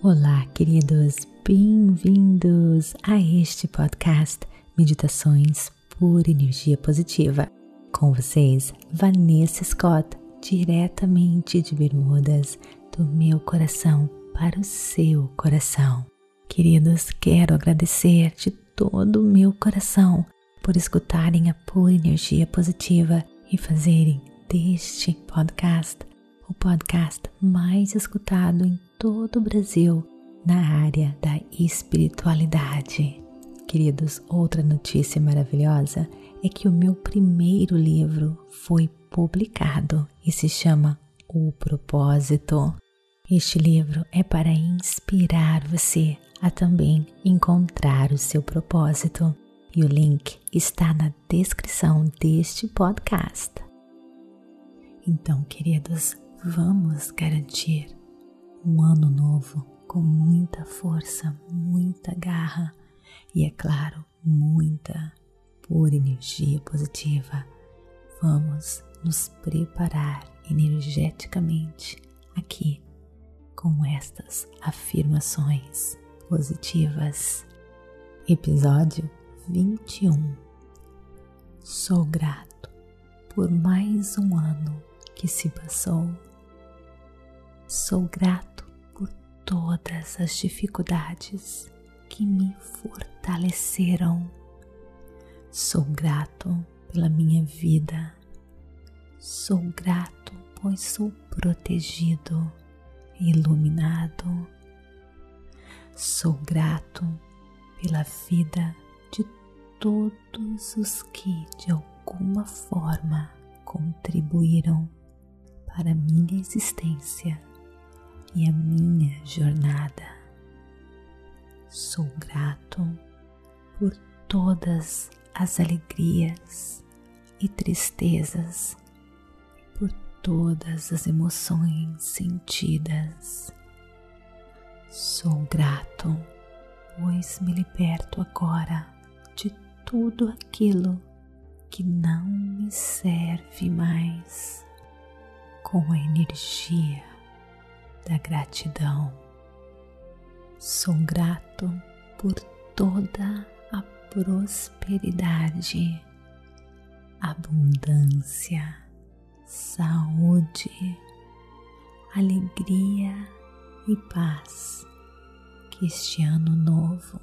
Olá, queridos, bem-vindos a este podcast Meditações por Energia Positiva. Com vocês, Vanessa Scott, diretamente de Bermudas, do meu coração para o seu coração. Queridos, quero agradecer de todo o meu coração por escutarem a pura energia positiva e fazerem deste podcast o podcast mais escutado em todo o Brasil na área da espiritualidade. Queridos, outra notícia maravilhosa é que o meu primeiro livro foi publicado e se chama O Propósito. Este livro é para inspirar você a também encontrar o seu propósito e o link está na descrição deste podcast. Então, queridos, vamos garantir um ano novo com muita força, muita garra e, é claro, muita pura energia positiva. Vamos nos preparar energeticamente aqui com estas afirmações positivas. Episódio 21 Sou grato por mais um ano que se passou Sou grato todas as dificuldades que me fortaleceram. Sou grato pela minha vida. Sou grato pois sou protegido, iluminado. Sou grato pela vida de todos os que de alguma forma contribuíram para minha existência e a minha jornada. Sou grato por todas as alegrias e tristezas, por todas as emoções sentidas. Sou grato, pois me liberto agora de tudo aquilo que não me serve mais com a energia da gratidão. Sou grato por toda a prosperidade, abundância, saúde, alegria e paz que este ano novo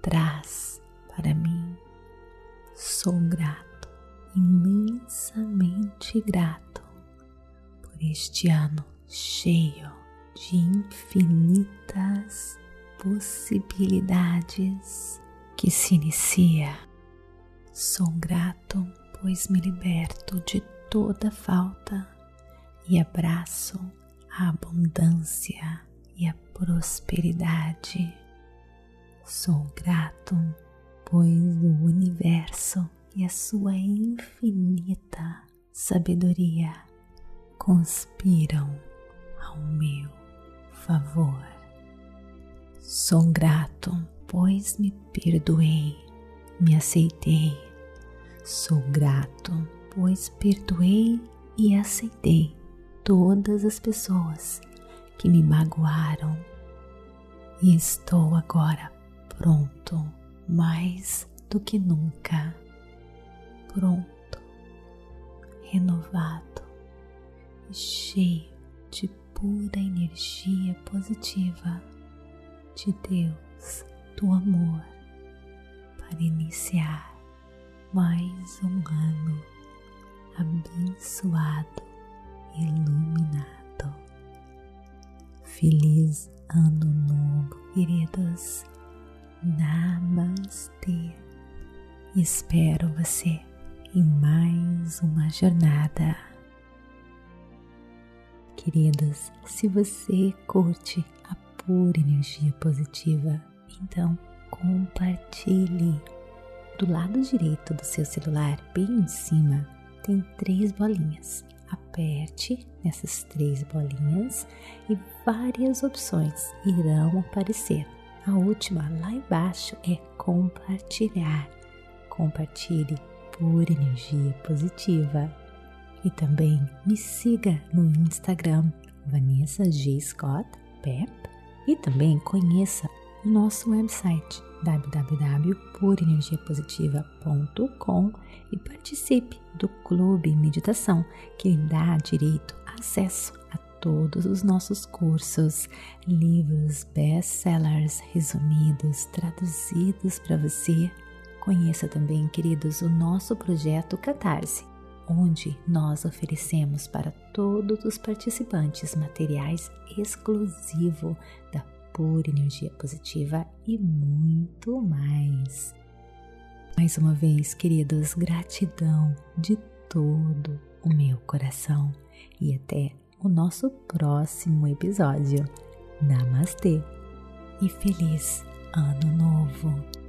traz para mim. Sou grato, imensamente grato por este ano cheio de infinitas possibilidades que se inicia. Sou grato, pois me liberto de toda falta e abraço a abundância e a prosperidade. Sou grato, pois o universo e a sua infinita sabedoria conspiram ao meu favor. Sou grato, pois me perdoei, me aceitei. Sou grato, pois perdoei e aceitei todas as pessoas que me magoaram. E estou agora pronto, mais do que nunca. Pronto, renovado cheio de pura energia positiva de Deus, do amor, para iniciar mais um ano abençoado, iluminado. Feliz Ano Novo, queridos. Namastê. Espero você em mais uma jornada queridos, se você curte a pura energia positiva, então compartilhe. Do lado direito do seu celular, bem em cima, tem três bolinhas. Aperte nessas três bolinhas e várias opções irão aparecer. A última lá embaixo é compartilhar. Compartilhe por energia positiva. E também me siga no Instagram Vanessa G. Scott Pep E também conheça o nosso website www.purenergiapositiva.com e participe do Clube Meditação, que lhe dá direito a acesso a todos os nossos cursos, livros, best-sellers resumidos, traduzidos para você. Conheça também, queridos, o nosso projeto Catarse, onde nós oferecemos para todos os participantes materiais exclusivo da pura energia positiva e muito mais. Mais uma vez, queridos, gratidão de todo o meu coração e até o nosso próximo episódio. Namastê e feliz Ano Novo!